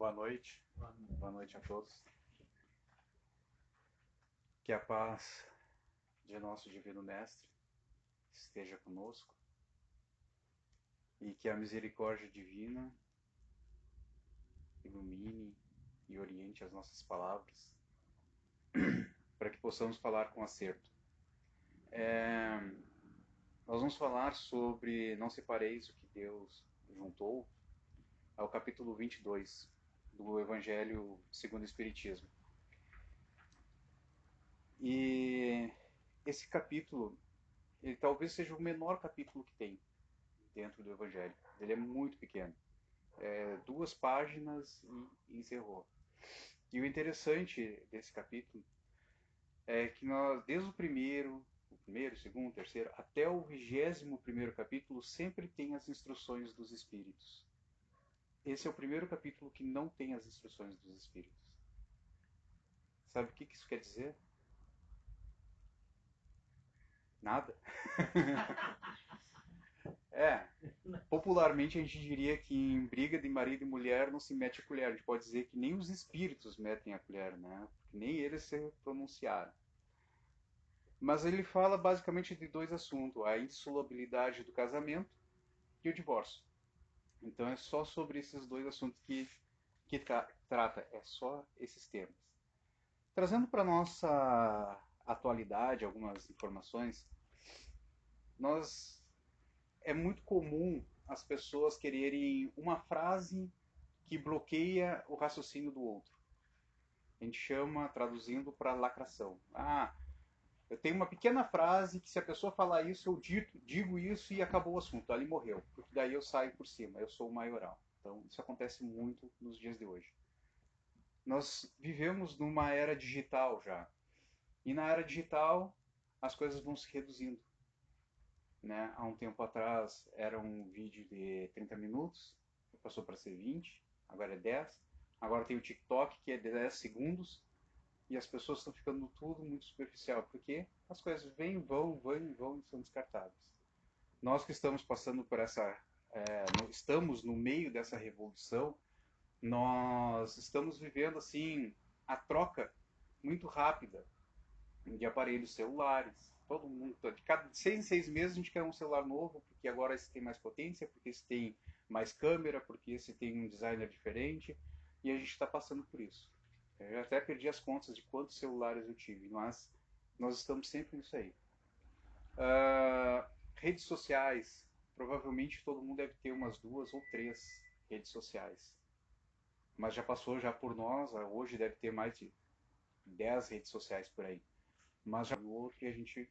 Boa noite. Boa noite a todos. Que a paz de nosso Divino Mestre esteja conosco e que a misericórdia divina ilumine e oriente as nossas palavras para que possamos falar com acerto. É, nós vamos falar sobre Não separeis o que Deus juntou, ao capítulo 22 do Evangelho segundo o Espiritismo. E esse capítulo, ele talvez seja o menor capítulo que tem dentro do Evangelho. Ele é muito pequeno. É, duas páginas e encerrou. E o interessante desse capítulo é que nós, desde o primeiro, o primeiro, segundo, terceiro, até o vigésimo primeiro capítulo, sempre tem as instruções dos Espíritos. Esse é o primeiro capítulo que não tem as instruções dos Espíritos. Sabe o que isso quer dizer? Nada. é. Popularmente a gente diria que em briga de marido e mulher não se mete a colher. A gente pode dizer que nem os espíritos metem a colher, né? Porque nem eles se pronunciaram. Mas ele fala basicamente de dois assuntos: a insolubilidade do casamento e o divórcio. Então é só sobre esses dois assuntos que, que tra trata, é só esses temas. Trazendo para nossa atualidade algumas informações, nós é muito comum as pessoas quererem uma frase que bloqueia o raciocínio do outro. A gente chama, traduzindo para lacração. Ah, eu tenho uma pequena frase que se a pessoa falar isso, eu dito, digo isso e acabou o assunto. Ali morreu. Porque daí eu saio por cima. Eu sou o maioral. Então isso acontece muito nos dias de hoje. Nós vivemos numa era digital já. E na era digital as coisas vão se reduzindo. Né? Há um tempo atrás era um vídeo de 30 minutos, passou para ser 20, agora é 10. Agora tem o TikTok que é 10 segundos e as pessoas estão ficando tudo muito superficial, porque as coisas vêm, vão, vão, vão e são descartáveis. Nós que estamos passando por essa, é, estamos no meio dessa revolução, nós estamos vivendo assim a troca muito rápida de aparelhos celulares. Todo mundo, de cada seis em seis meses a gente quer um celular novo, porque agora esse tem mais potência, porque esse tem mais câmera, porque esse tem um designer diferente, e a gente está passando por isso. Eu até perdi as contas de quantos celulares eu tive, mas nós estamos sempre nisso aí. Uh, redes sociais. Provavelmente todo mundo deve ter umas duas ou três redes sociais. Mas já passou já por nós, hoje deve ter mais de 10 redes sociais por aí. Mas já o outro que a gente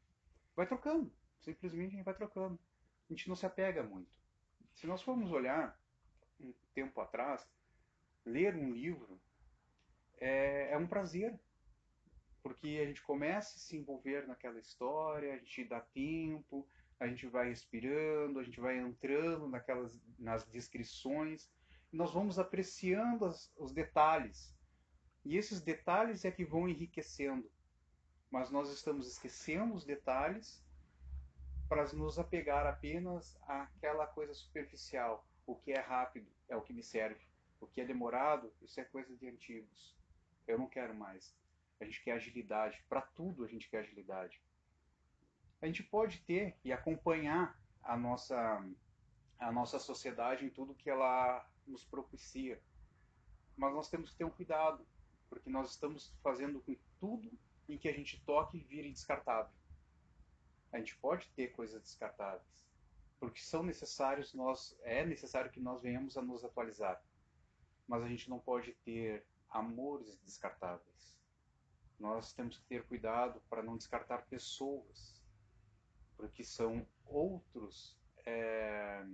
vai trocando. Simplesmente a gente vai trocando. A gente não se apega muito. Se nós formos olhar um tempo atrás, ler um livro é, é um prazer, porque a gente começa a se envolver naquela história, a gente dá tempo, a gente vai respirando, a gente vai entrando naquelas nas descrições, e nós vamos apreciando as, os detalhes. E esses detalhes é que vão enriquecendo. Mas nós estamos esquecendo os detalhes para nos apegar apenas àquela coisa superficial. O que é rápido é o que me serve. O que é demorado, isso é coisa de antigos. Eu não quero mais. A gente quer agilidade. Para tudo a gente quer agilidade. A gente pode ter e acompanhar a nossa, a nossa sociedade em tudo que ela nos propicia. Mas nós temos que ter um cuidado, porque nós estamos fazendo com tudo em que a gente toque vire descartável. A gente pode ter coisas descartáveis, porque são necessários nós é necessário que nós venhamos a nos atualizar. Mas a gente não pode ter amores descartáveis. Nós temos que ter cuidado para não descartar pessoas, porque são outros é,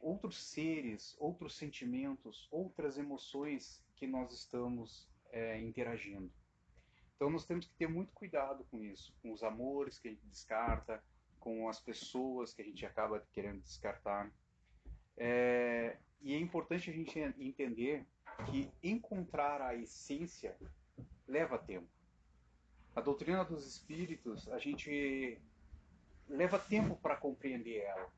outros seres, outros sentimentos, outras emoções que nós estamos é, interagindo. Então nós temos que ter muito cuidado com isso, com os amores que a gente descarta, com as pessoas que a gente acaba querendo descartar. É, e é importante a gente entender que encontrar a essência leva tempo. A doutrina dos espíritos, a gente leva tempo para compreender ela.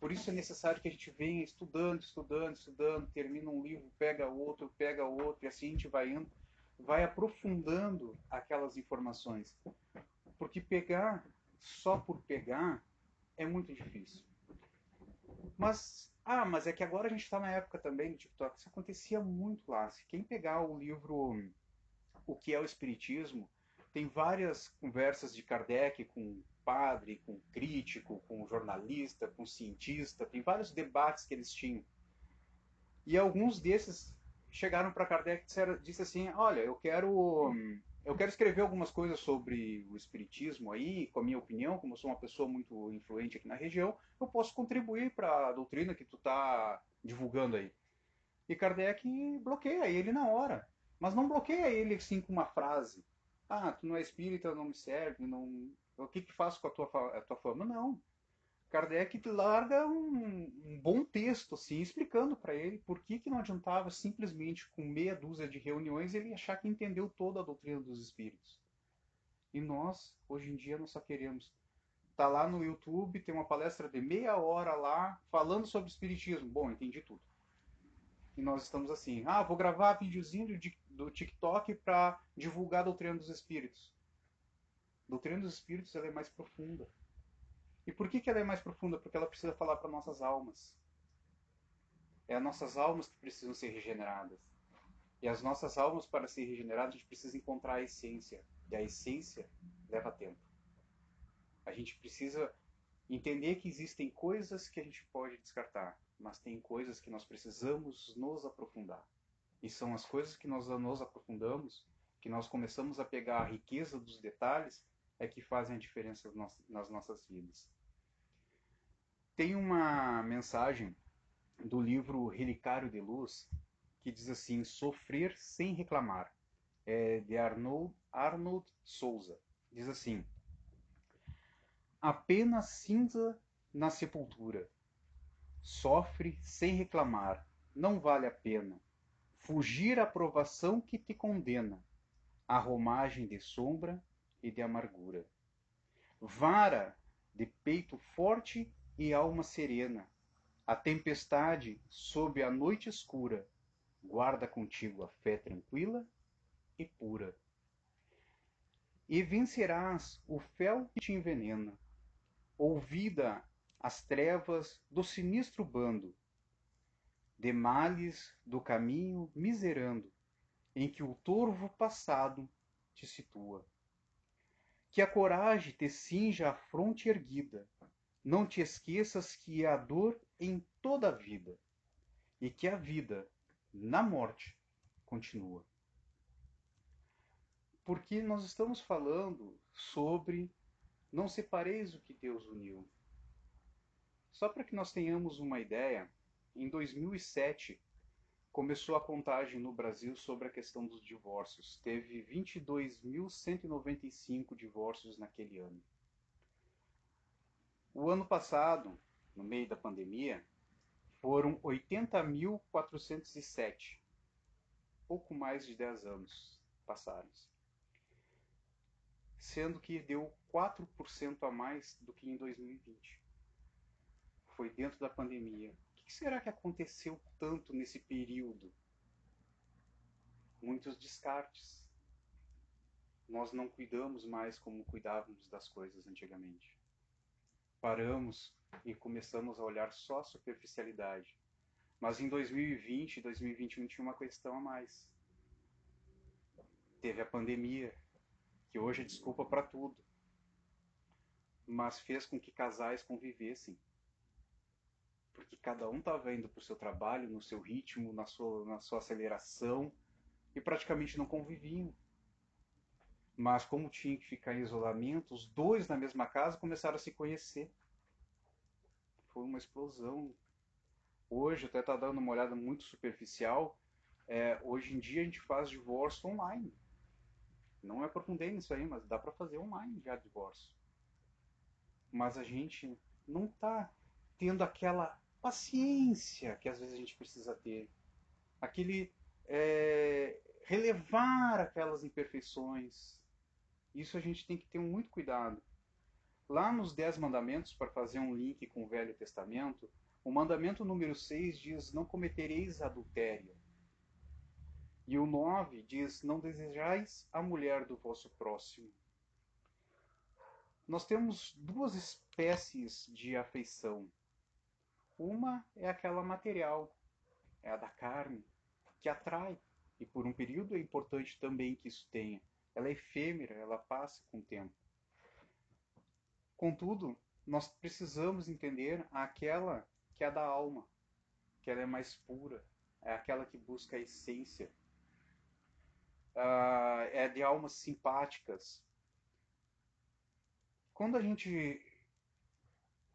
Por isso é necessário que a gente venha estudando, estudando, estudando, termina um livro, pega outro, pega outro, e assim a gente vai indo, vai aprofundando aquelas informações. Porque pegar só por pegar é muito difícil. Mas, ah, mas é que agora a gente está na época também do TikTok, isso acontecia muito lá. Se quem pegar o livro O que é o Espiritismo, tem várias conversas de Kardec com padre, com crítico, com jornalista, com cientista, tem vários debates que eles tinham. E alguns desses chegaram para Kardec e disseram, disse assim, olha, eu quero eu quero escrever algumas coisas sobre o espiritismo aí, com a minha opinião, como eu sou uma pessoa muito influente aqui na região, eu posso contribuir para a doutrina que tu está divulgando aí. E Kardec bloqueia ele na hora, mas não bloqueia ele assim com uma frase. Ah, tu não é espírita, não me serve, não o que que faço com a tua, a tua fama? Não. Kardec larga um, um bom texto, assim, explicando para ele por que, que não adiantava simplesmente com meia dúzia de reuniões ele achar que entendeu toda a doutrina dos espíritos. E nós, hoje em dia, nós só queremos. Tá lá no YouTube, tem uma palestra de meia hora lá, falando sobre espiritismo. Bom, entendi tudo. E nós estamos assim, ah, vou gravar videozinho do, do TikTok para divulgar a doutrina dos espíritos. A doutrina dos espíritos ela é mais profunda. E por que, que ela é mais profunda? Porque ela precisa falar para nossas almas. É as nossas almas que precisam ser regeneradas. E as nossas almas, para ser regeneradas, a gente precisa encontrar a essência. E a essência leva tempo. A gente precisa entender que existem coisas que a gente pode descartar, mas tem coisas que nós precisamos nos aprofundar. E são as coisas que nós nos aprofundamos, que nós começamos a pegar a riqueza dos detalhes é que fazem a diferença nas nossas vidas. Tem uma mensagem do livro Relicário de Luz que diz assim: Sofrer sem reclamar. É de Arnold, Arnold Souza. Diz assim: Apenas cinza na sepultura. Sofre sem reclamar. Não vale a pena. Fugir à provação que te condena. A romagem de sombra e de amargura. Vara de peito forte e alma serena, a tempestade sob a noite escura, guarda contigo a fé tranquila e pura. E vencerás o fel que te envenena, ouvida as trevas do sinistro bando, de males do caminho miserando, em que o torvo passado te situa que a coragem te cinja a fronte erguida. Não te esqueças que há dor em toda a vida e que a vida, na morte, continua. Porque nós estamos falando sobre não separeis o que Deus uniu. Só para que nós tenhamos uma ideia, em 2007, começou a contagem no Brasil sobre a questão dos divórcios. Teve 22.195 divórcios naquele ano. O ano passado, no meio da pandemia, foram 80.407. Pouco mais de 10 anos passaram. Sendo que deu 4% a mais do que em 2020. Foi dentro da pandemia que será que aconteceu tanto nesse período? Muitos descartes. Nós não cuidamos mais como cuidávamos das coisas antigamente. Paramos e começamos a olhar só a superficialidade. Mas em 2020 e 2021 tinha uma questão a mais. Teve a pandemia, que hoje é desculpa para tudo, mas fez com que casais convivessem porque cada um estava indo para o seu trabalho, no seu ritmo, na sua, na sua aceleração, e praticamente não conviviam. Mas como tinha que ficar em isolamento, os dois na mesma casa começaram a se conhecer. Foi uma explosão. Hoje, até está dando uma olhada muito superficial, é, hoje em dia a gente faz divórcio online. Não é aprofundei nisso aí, mas dá para fazer online já divórcio. Mas a gente não está tendo aquela paciência que às vezes a gente precisa ter, aquele é, relevar aquelas imperfeições. Isso a gente tem que ter muito cuidado, Lá nos Dez Mandamentos, para fazer um link com o Velho Testamento, o mandamento número 6 diz: Não cometereis adultério. E o 9 diz: Não desejais a mulher do vosso próximo. Nós temos duas espécies de afeição. Uma é aquela material, é a da carne, que atrai, e por um período é importante também que isso tenha. Ela é efêmera, ela passa com o tempo. Contudo, nós precisamos entender aquela que é da alma, que ela é mais pura, é aquela que busca a essência, uh, é de almas simpáticas. Quando a gente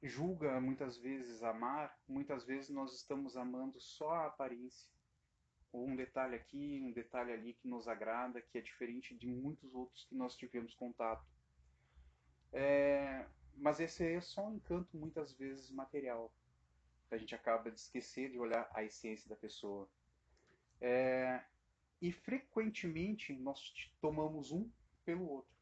julga muitas vezes amar, muitas vezes nós estamos amando só a aparência. Um detalhe aqui, um detalhe ali que nos agrada, que é diferente de muitos outros que nós tivemos contato. É, mas esse é só um encanto muitas vezes material. A gente acaba de esquecer de olhar a essência da pessoa. É, e frequentemente nós tomamos um pelo outro.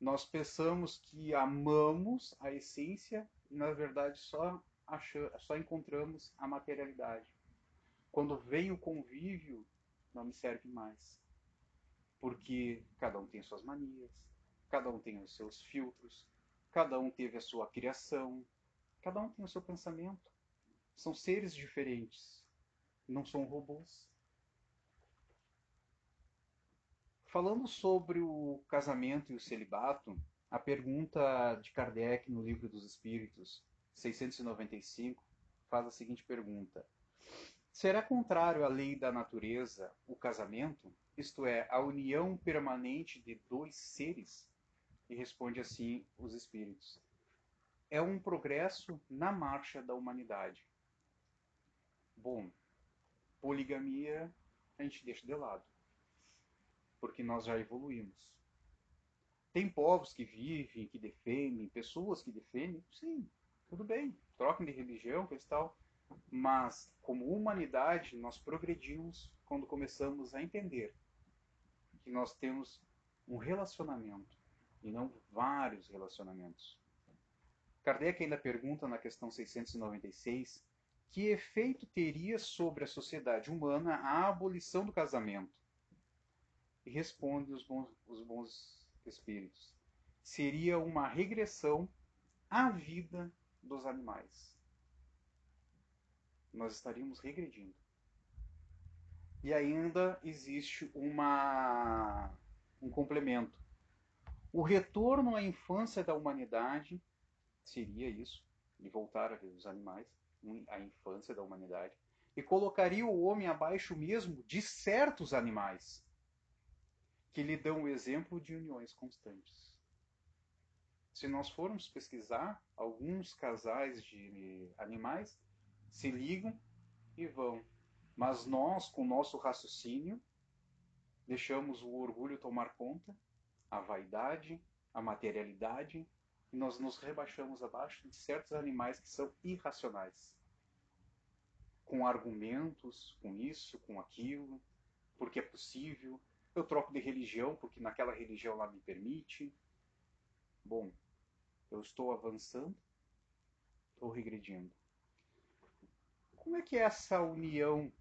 Nós pensamos que amamos a essência e na verdade só, achamos, só encontramos a materialidade. Quando vem o convívio, não me serve mais. Porque cada um tem suas manias, cada um tem os seus filtros, cada um teve a sua criação, cada um tem o seu pensamento. São seres diferentes, não são robôs. Falando sobre o casamento e o celibato, a pergunta de Kardec no Livro dos Espíritos, 695, faz a seguinte pergunta: Será contrário à lei da natureza o casamento, isto é, a união permanente de dois seres? E responde assim os espíritos: É um progresso na marcha da humanidade. Bom, poligamia a gente deixa de lado, porque nós já evoluímos. Tem povos que vivem, que defendem, pessoas que defendem, sim, tudo bem, trocam de religião, coisa e tal. Mas, como humanidade, nós progredimos quando começamos a entender que nós temos um relacionamento e não vários relacionamentos. Kardec ainda pergunta na questão 696 que efeito teria sobre a sociedade humana a abolição do casamento? E responde os bons, os bons espíritos: seria uma regressão à vida dos animais. Nós estaríamos regredindo. E ainda existe uma, um complemento. O retorno à infância da humanidade seria isso, de voltar a ver os animais, a infância da humanidade, e colocaria o homem abaixo mesmo de certos animais, que lhe dão o exemplo de uniões constantes. Se nós formos pesquisar, alguns casais de animais se ligam e vão, mas nós, com o nosso raciocínio, deixamos o orgulho tomar conta a vaidade, a materialidade, e nós nos rebaixamos abaixo de certos animais que são irracionais. Com argumentos, com isso, com aquilo, porque é possível. Eu troco de religião porque naquela religião lá me permite. Bom, eu estou avançando, estou regredindo. Como é que é essa união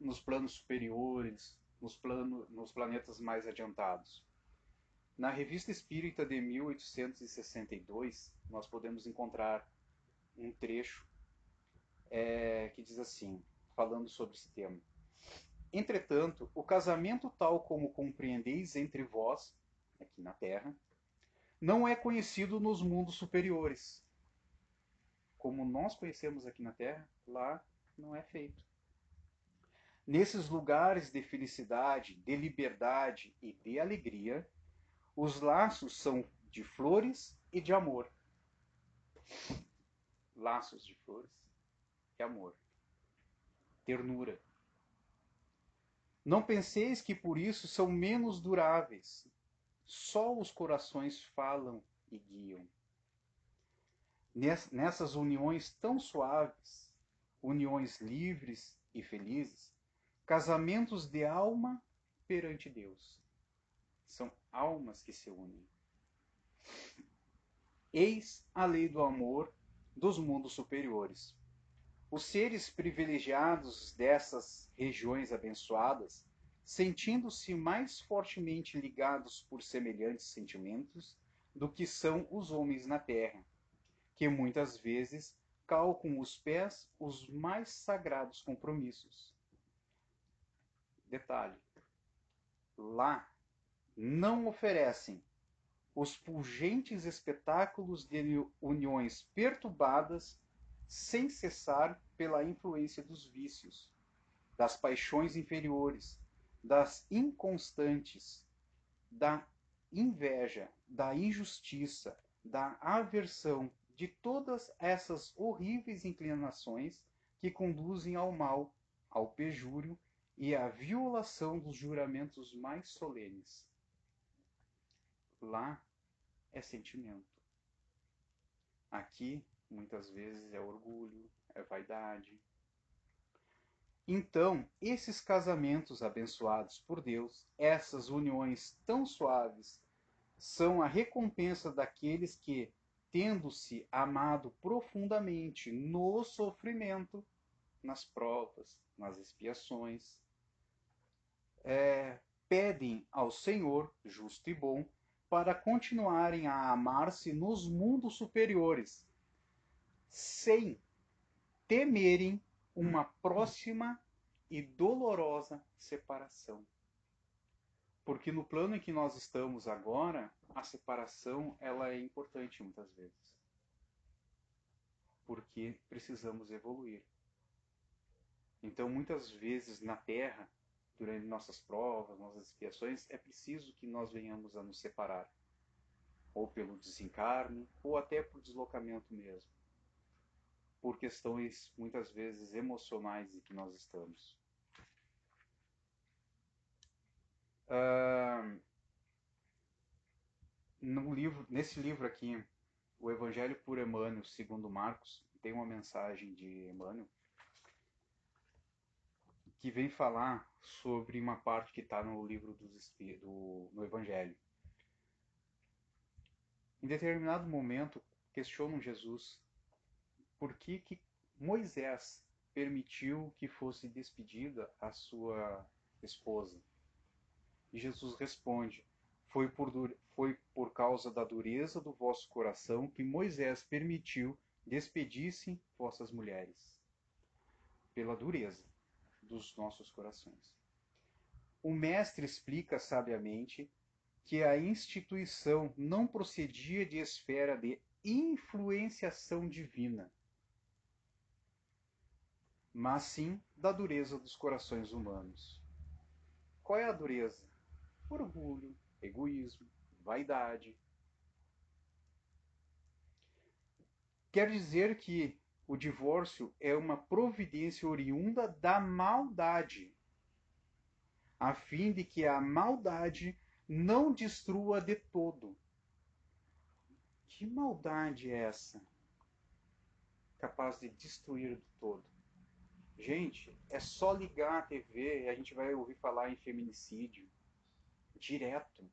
nos planos superiores, nos, plano, nos planetas mais adiantados. Na Revista Espírita de 1862, nós podemos encontrar um trecho é, que diz assim, falando sobre esse tema. Entretanto, o casamento tal como compreendeis entre vós, aqui na Terra, não é conhecido nos mundos superiores. Como nós conhecemos aqui na Terra, lá não é feito. Nesses lugares de felicidade, de liberdade e de alegria, os laços são de flores e de amor. Laços de flores e amor. Ternura. Não penseis que por isso são menos duráveis. Só os corações falam e guiam. Nessas uniões tão suaves, uniões livres e felizes, casamentos de alma perante Deus. São almas que se unem. Eis a lei do amor dos mundos superiores. Os seres privilegiados dessas regiões abençoadas, sentindo-se mais fortemente ligados por semelhantes sentimentos do que são os homens na terra, que muitas vezes calcam os pés os mais sagrados compromissos. Detalhe: lá não oferecem os fulgentes espetáculos de uniões perturbadas sem cessar pela influência dos vícios, das paixões inferiores, das inconstantes, da inveja, da injustiça, da aversão, de todas essas horríveis inclinações que conduzem ao mal, ao pejúrio e à violação dos juramentos mais solenes. Lá é sentimento. Aqui, muitas vezes, é orgulho, é vaidade. Então, esses casamentos abençoados por Deus, essas uniões tão suaves, são a recompensa daqueles que, tendo-se amado profundamente no sofrimento, nas provas, nas expiações, é, pedem ao Senhor, justo e bom, para continuarem a amar-se nos mundos superiores, sem temerem uma próxima e dolorosa separação. Porque no plano em que nós estamos agora, a separação ela é importante muitas vezes. Porque precisamos evoluir. Então, muitas vezes na Terra, durante nossas provas, nossas expiações, é preciso que nós venhamos a nos separar, ou pelo desencarne, ou até por deslocamento mesmo, por questões muitas vezes emocionais em que nós estamos. Uh, no livro, nesse livro aqui, o Evangelho por Emmanuel, segundo Marcos, tem uma mensagem de Emmanuel que vem falar sobre uma parte que está no livro dos do, no Evangelho. Em determinado momento, questionam Jesus por que, que Moisés permitiu que fosse despedida a sua esposa. E Jesus responde: foi por, foi por causa da dureza do vosso coração que Moisés permitiu despedissem vossas mulheres. Pela dureza dos nossos corações. O mestre explica sabiamente que a instituição não procedia de esfera de influenciação divina, mas sim da dureza dos corações humanos. Qual é a dureza? Orgulho, egoísmo, vaidade. Quer dizer que o divórcio é uma providência oriunda da maldade, a fim de que a maldade não destrua de todo. Que maldade é essa? Capaz de destruir de todo. Gente, é só ligar a TV e a gente vai ouvir falar em feminicídio direto.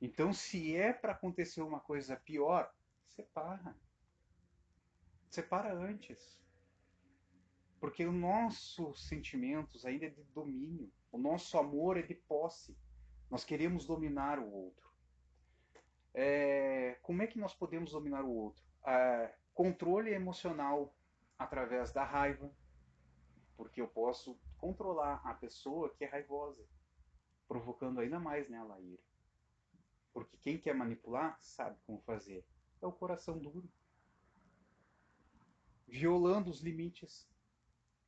Então, se é para acontecer uma coisa pior, separa. Separa antes. Porque os nossos sentimentos ainda é de domínio. O nosso amor é de posse. Nós queremos dominar o outro. É, como é que nós podemos dominar o outro? É, controle emocional através da raiva. Porque eu posso controlar a pessoa que é raivosa, provocando ainda mais nela a ira. Porque quem quer manipular sabe como fazer. É o coração duro violando os limites,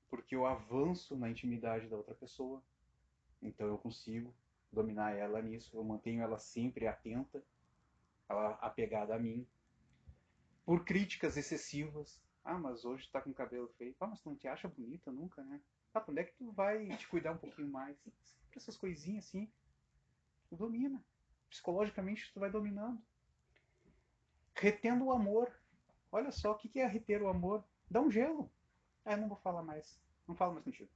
porque eu avanço na intimidade da outra pessoa, então eu consigo dominar ela nisso, eu mantenho ela sempre atenta, ela apegada a mim. Por críticas excessivas, ah, mas hoje tá com cabelo feio, ah, mas tu não te acha bonita nunca, né? Ah, quando é que tu vai te cuidar um pouquinho mais? Sempre essas coisinhas assim, tu domina. Psicologicamente tu vai dominando. Retendo o amor. Olha só, o que é reter o amor? Dá um gelo. Ah, não vou falar mais. Não falo mais contigo.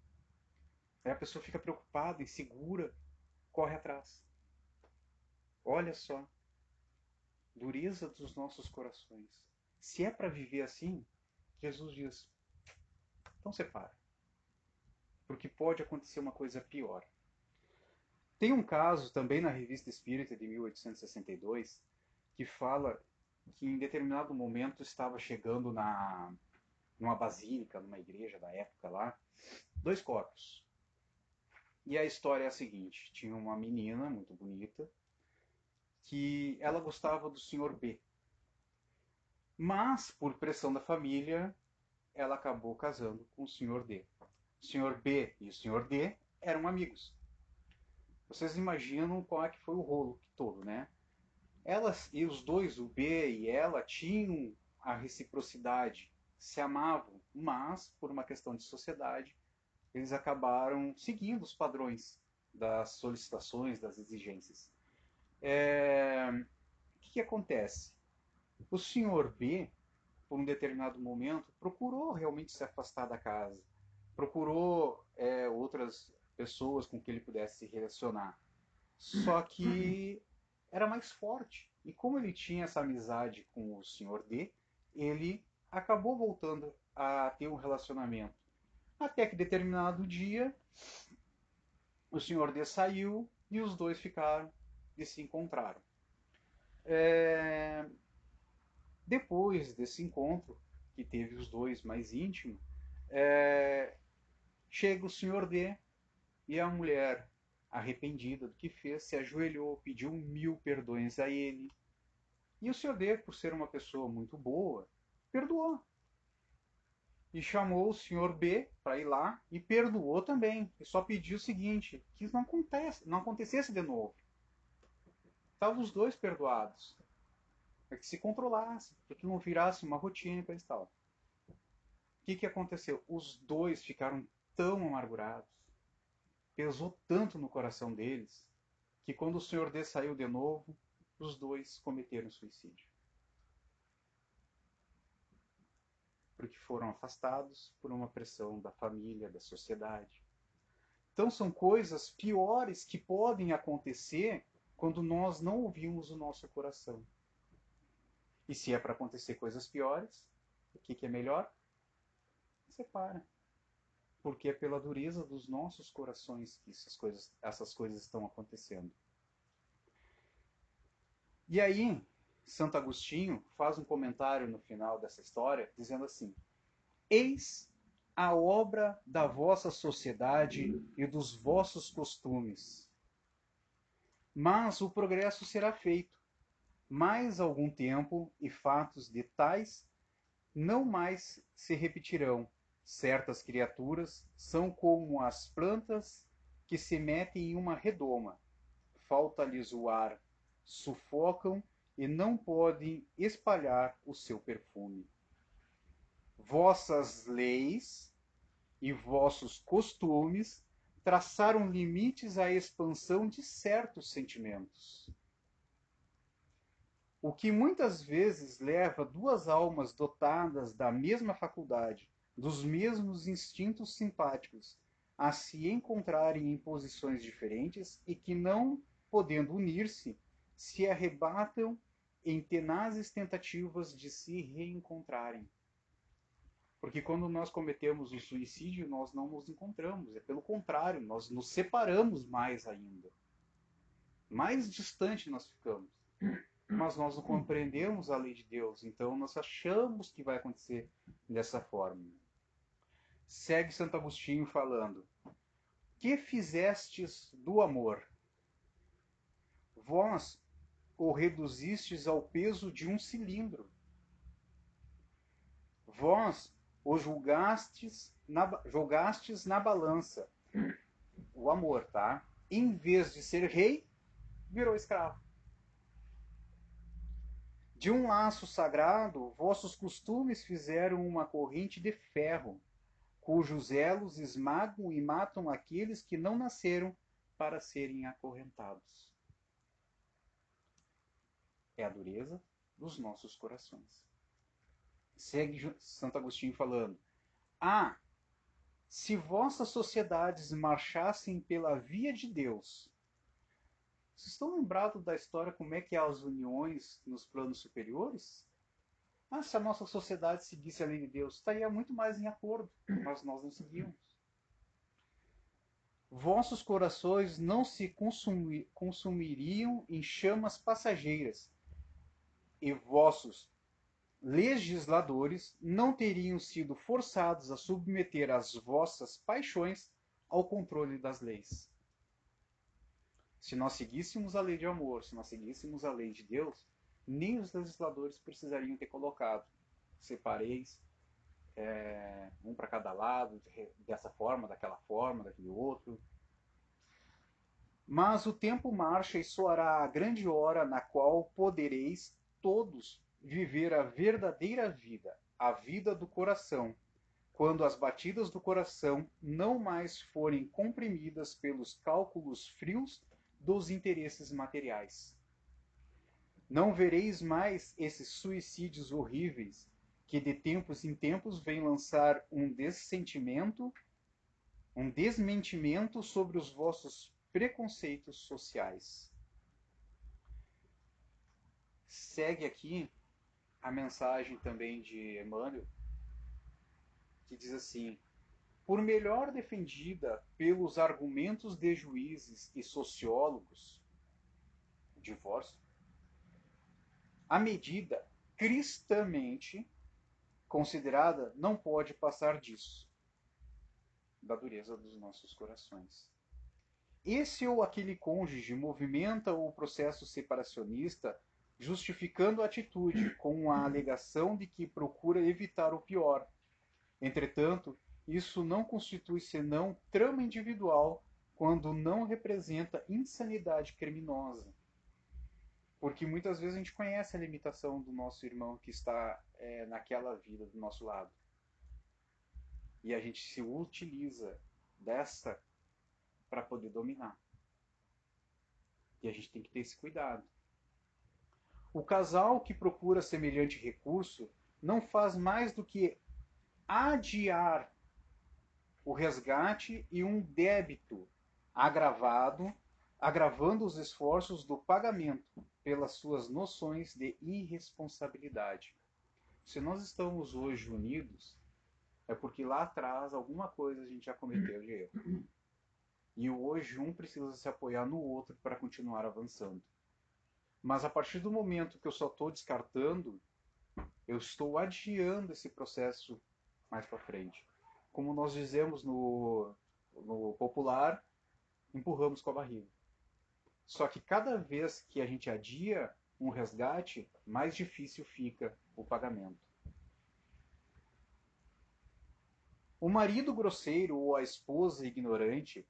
Aí a pessoa fica preocupada, insegura, corre atrás. Olha só. dureza dos nossos corações. Se é para viver assim, Jesus diz: então separa. Porque pode acontecer uma coisa pior. Tem um caso também na Revista Espírita de 1862 que fala que em determinado momento estava chegando na numa basílica, numa igreja da época lá, dois corpos. E a história é a seguinte: tinha uma menina muito bonita que ela gostava do Sr. B. Mas, por pressão da família, ela acabou casando com o Sr. D. O Sr. B e o Sr. D eram amigos. Vocês imaginam qual é que foi o rolo todo, né? Elas e os dois, o B e ela, tinham a reciprocidade, se amavam, mas por uma questão de sociedade, eles acabaram seguindo os padrões das solicitações, das exigências. É... O que, que acontece? O senhor B, por um determinado momento, procurou realmente se afastar da casa, procurou é, outras pessoas com que ele pudesse se relacionar. Só que era mais forte. E como ele tinha essa amizade com o senhor D, ele acabou voltando a ter um relacionamento. Até que determinado dia, o senhor D saiu e os dois ficaram e se encontraram. É... Depois desse encontro, que teve os dois mais íntimo, é... chega o senhor D e a mulher, arrependida do que fez, se ajoelhou, pediu mil perdões a ele. E o senhor D, por ser uma pessoa muito boa, perdoou. E chamou o senhor B para ir lá e perdoou também. E só pediu o seguinte: que isso não, acontece, não acontecesse de novo. Estavam os dois perdoados. Para que se controlasse, para que não virasse uma rotina e tal. O que, que aconteceu? Os dois ficaram tão amargurados, pesou tanto no coração deles, que quando o senhor D saiu de novo, os dois cometeram suicídio. porque foram afastados por uma pressão da família, da sociedade. Então são coisas piores que podem acontecer quando nós não ouvimos o nosso coração. E se é para acontecer coisas piores, o que, que é melhor? Separa. Porque é pela dureza dos nossos corações que essas coisas, essas coisas estão acontecendo. E aí, Santo Agostinho faz um comentário no final dessa história, dizendo assim: Eis a obra da vossa sociedade e dos vossos costumes. Mas o progresso será feito. Mais algum tempo e fatos de tais não mais se repetirão. Certas criaturas são como as plantas que se metem em uma redoma. Falta-lhes o ar, sufocam e não podem espalhar o seu perfume. Vossas leis e vossos costumes traçaram limites à expansão de certos sentimentos. O que muitas vezes leva duas almas dotadas da mesma faculdade, dos mesmos instintos simpáticos, a se encontrarem em posições diferentes e que, não podendo unir-se, se arrebatam em tenazes tentativas de se reencontrarem. Porque quando nós cometemos o suicídio, nós não nos encontramos. É pelo contrário, nós nos separamos mais ainda. Mais distante nós ficamos. Mas nós não compreendemos a lei de Deus, então nós achamos que vai acontecer dessa forma. Segue Santo Agostinho falando: Que fizestes do amor? Vós o reduzistes ao peso de um cilindro. Vós o julgastes na, julgastes na balança. O amor, tá? Em vez de ser rei, virou escravo. De um laço sagrado, vossos costumes fizeram uma corrente de ferro, cujos elos esmagam e matam aqueles que não nasceram para serem acorrentados é a dureza dos nossos corações. Segue Santo Agostinho falando: Ah, se vossas sociedades marchassem pela via de Deus, Vocês estão lembrados da história como é que há as uniões nos planos superiores? Ah, se a nossa sociedade seguisse a lei de Deus, estaria muito mais em acordo, mas nós não seguimos. Vossos corações não se consumir, consumiriam em chamas passageiras, e vossos legisladores não teriam sido forçados a submeter as vossas paixões ao controle das leis. Se nós seguíssemos a lei de amor, se nós seguíssemos a lei de Deus, nem os legisladores precisariam ter colocado separeis é, um para cada lado, dessa forma, daquela forma, daquele outro. Mas o tempo marcha e soará a grande hora na qual podereis todos viver a verdadeira vida, a vida do coração, quando as batidas do coração não mais forem comprimidas pelos cálculos frios dos interesses materiais. Não vereis mais esses suicídios horríveis que de tempos em tempos vêm lançar um dessentimento, um desmentimento sobre os vossos preconceitos sociais. Segue aqui a mensagem também de Emmanuel, que diz assim: por melhor defendida pelos argumentos de juízes e sociólogos, o divórcio, a medida cristamente considerada não pode passar disso, da dureza dos nossos corações. Esse ou aquele cônjuge movimenta o processo separacionista justificando a atitude com a alegação de que procura evitar o pior. Entretanto, isso não constitui senão trama individual quando não representa insanidade criminosa. Porque muitas vezes a gente conhece a limitação do nosso irmão que está é, naquela vida do nosso lado. E a gente se utiliza dessa para poder dominar. E a gente tem que ter esse cuidado. O casal que procura semelhante recurso não faz mais do que adiar o resgate e um débito agravado, agravando os esforços do pagamento pelas suas noções de irresponsabilidade. Se nós estamos hoje unidos, é porque lá atrás alguma coisa a gente já cometeu de erro. E hoje um precisa se apoiar no outro para continuar avançando. Mas a partir do momento que eu só estou descartando, eu estou adiando esse processo mais para frente. Como nós dizemos no, no popular, empurramos com a barriga. Só que cada vez que a gente adia um resgate, mais difícil fica o pagamento. O marido grosseiro ou a esposa ignorante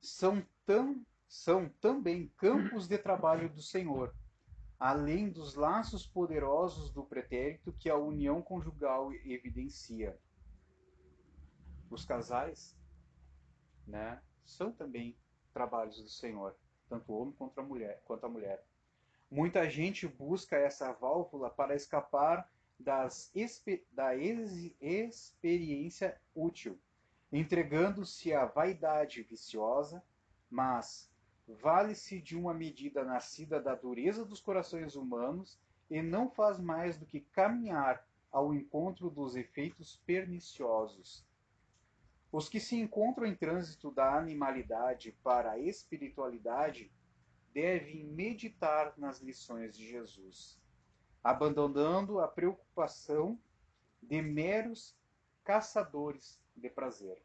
são, tão, são também campos de trabalho do Senhor, além dos laços poderosos do pretérito que a união conjugal evidencia. Os casais né, são também trabalhos do Senhor tanto o homem quanto a mulher. Quanto a mulher. Muita gente busca essa válvula para escapar das, da ex, experiência útil, entregando-se à vaidade viciosa, mas vale-se de uma medida nascida da dureza dos corações humanos e não faz mais do que caminhar ao encontro dos efeitos perniciosos os que se encontram em trânsito da animalidade para a espiritualidade devem meditar nas lições de Jesus, abandonando a preocupação de meros caçadores de prazer.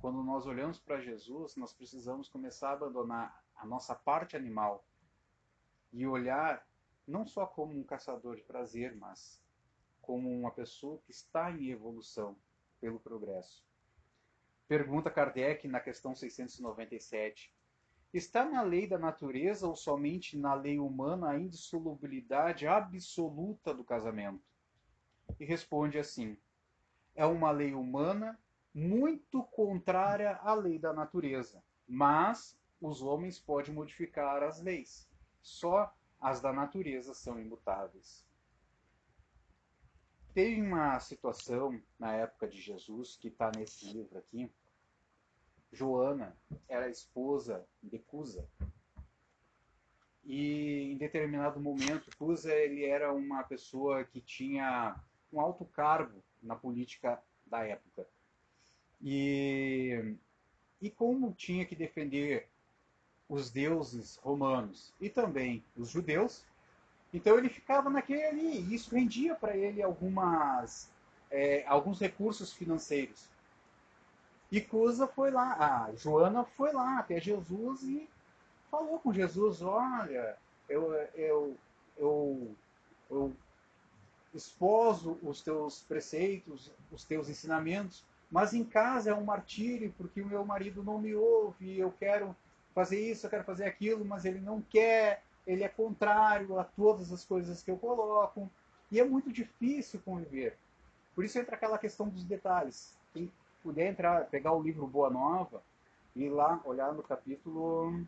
Quando nós olhamos para Jesus, nós precisamos começar a abandonar a nossa parte animal e olhar não só como um caçador de prazer, mas como uma pessoa que está em evolução, pelo progresso. Pergunta Kardec na questão 697. Está na lei da natureza ou somente na lei humana a indissolubilidade absoluta do casamento? E responde assim: é uma lei humana muito contrária à lei da natureza, mas os homens podem modificar as leis. Só as da natureza são imutáveis. Teve uma situação na época de Jesus, que está nesse livro aqui. Joana era esposa de Cusa. e em determinado momento, Cusa ele era uma pessoa que tinha um alto cargo na política da época. E, e como tinha que defender os deuses romanos e também os judeus, então ele ficava naquele, e isso rendia para ele algumas, é, alguns recursos financeiros. E Cusa foi lá, a Joana foi lá até Jesus e falou com Jesus, olha, eu, eu, eu, eu esposo os teus preceitos, os teus ensinamentos, mas em casa é um martírio porque o meu marido não me ouve, eu quero fazer isso, eu quero fazer aquilo, mas ele não quer, ele é contrário a todas as coisas que eu coloco, e é muito difícil conviver. Por isso entra aquela questão dos detalhes. Quem puder entrar, pegar o livro Boa Nova e ir lá olhar no capítulo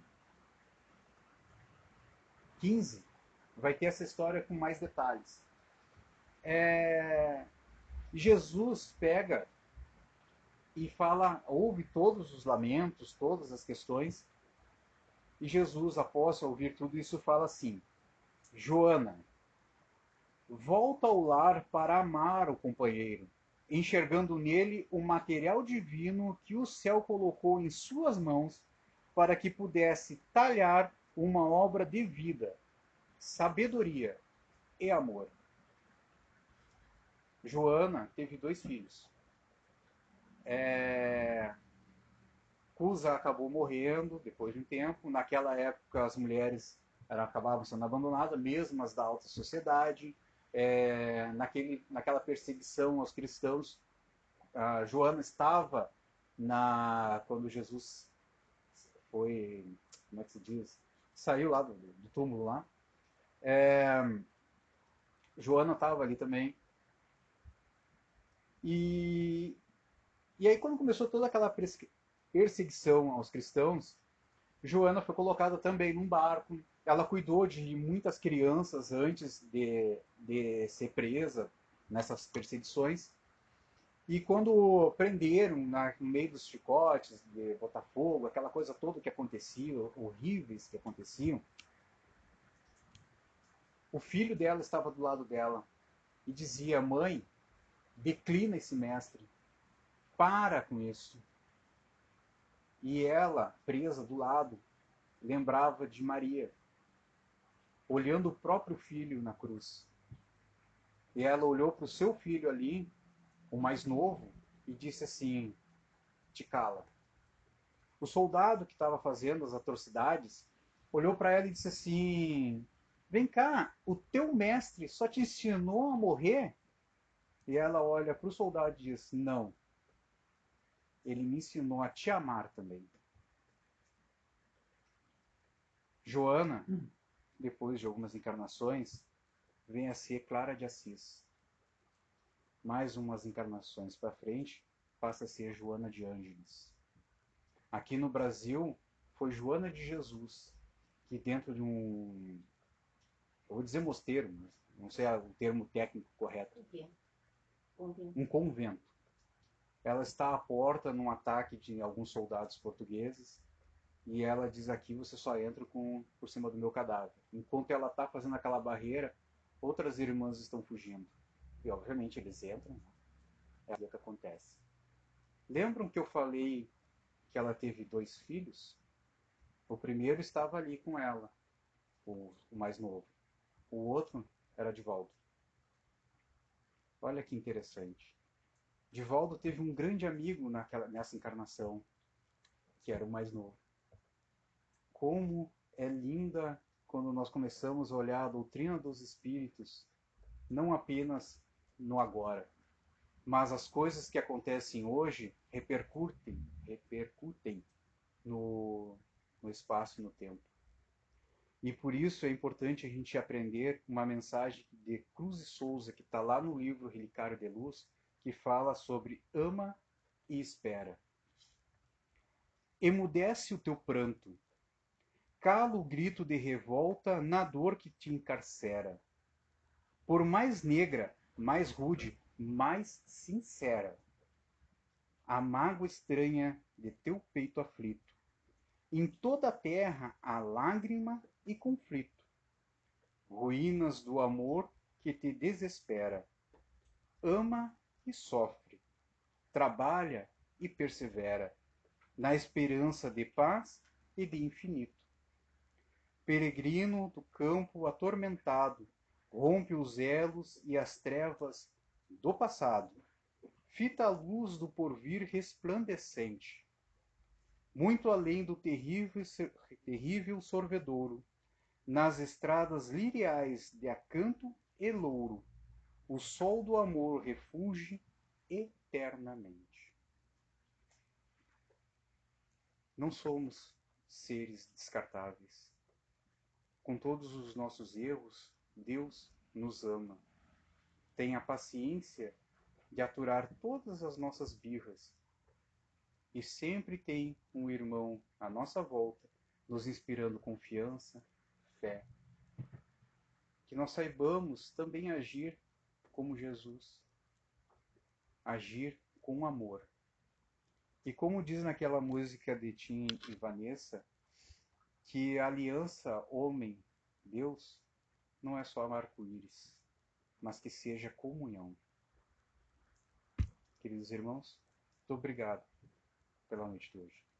15, vai ter essa história com mais detalhes. É... Jesus pega e fala, ouve todos os lamentos, todas as questões, e Jesus, após ouvir tudo isso, fala assim: Joana, volta ao lar para amar o companheiro, enxergando nele o material divino que o céu colocou em suas mãos para que pudesse talhar uma obra de vida, sabedoria e amor. Joana teve dois filhos. É... Cusa acabou morrendo depois de um tempo. Naquela época, as mulheres eram, acabavam sendo abandonadas, mesmo as da alta sociedade. É... Naquele, naquela perseguição aos cristãos, Joana estava na quando Jesus foi, como é que se diz, saiu lá do, do túmulo lá. É, Joana estava ali também. E, e aí quando começou toda aquela perseguição aos cristãos, Joana foi colocada também num barco. Ela cuidou de muitas crianças antes de, de ser presa nessas perseguições. E quando prenderam na, no meio dos chicotes, de Botafogo, aquela coisa toda que acontecia, horríveis que aconteciam, o filho dela estava do lado dela e dizia: Mãe, declina esse mestre, para com isso. E ela, presa do lado, lembrava de Maria, olhando o próprio filho na cruz. E ela olhou para o seu filho ali o mais novo, e disse assim: Te cala. O soldado que estava fazendo as atrocidades olhou para ela e disse assim: Vem cá, o teu mestre só te ensinou a morrer? E ela olha para o soldado e diz: Não. Ele me ensinou a te amar também. Joana, depois de algumas encarnações, vem a ser Clara de Assis mais umas encarnações para frente, passa a ser Joana de Ângeles. Aqui no Brasil, foi Joana de Jesus, que dentro de um, eu vou dizer mosteiro, não sei o termo técnico correto. Um convento. Ela está à porta num ataque de alguns soldados portugueses e ela diz aqui você só entra com por cima do meu cadáver. Enquanto ela está fazendo aquela barreira, outras irmãs estão fugindo. E obviamente eles entram. É o que acontece. Lembram que eu falei que ela teve dois filhos? O primeiro estava ali com ela, o, o mais novo. O outro era Divaldo. Olha que interessante. Divaldo teve um grande amigo naquela, nessa encarnação, que era o mais novo. Como é linda quando nós começamos a olhar a doutrina dos espíritos, não apenas no agora. Mas as coisas que acontecem hoje repercutem, repercutem no, no espaço e no tempo. E por isso é importante a gente aprender uma mensagem de Cruz e Souza, que está lá no livro Relicário de Luz, que fala sobre ama e espera. Emudece o teu pranto, cala o grito de revolta na dor que te encarcera. Por mais negra mais rude, mais sincera. A mágoa estranha de teu peito aflito. Em toda a terra há lágrima e conflito, ruínas do amor que te desespera. Ama e sofre, trabalha e persevera, na esperança de paz e de infinito. Peregrino do campo atormentado, rompe os elos e as trevas do passado, fita a luz do porvir resplandecente. Muito além do terrível, terrível sorvedouro, nas estradas liriais de acanto e louro, o sol do amor refugie eternamente. Não somos seres descartáveis. Com todos os nossos erros, Deus nos ama. Tem a paciência de aturar todas as nossas birras. E sempre tem um irmão à nossa volta, nos inspirando confiança, fé. Que nós saibamos também agir como Jesus, agir com amor. E como diz naquela música de Tim e Vanessa, que a aliança homem-Deus não é só arco-íris, mas que seja comunhão. Queridos irmãos, muito obrigado pela noite de hoje.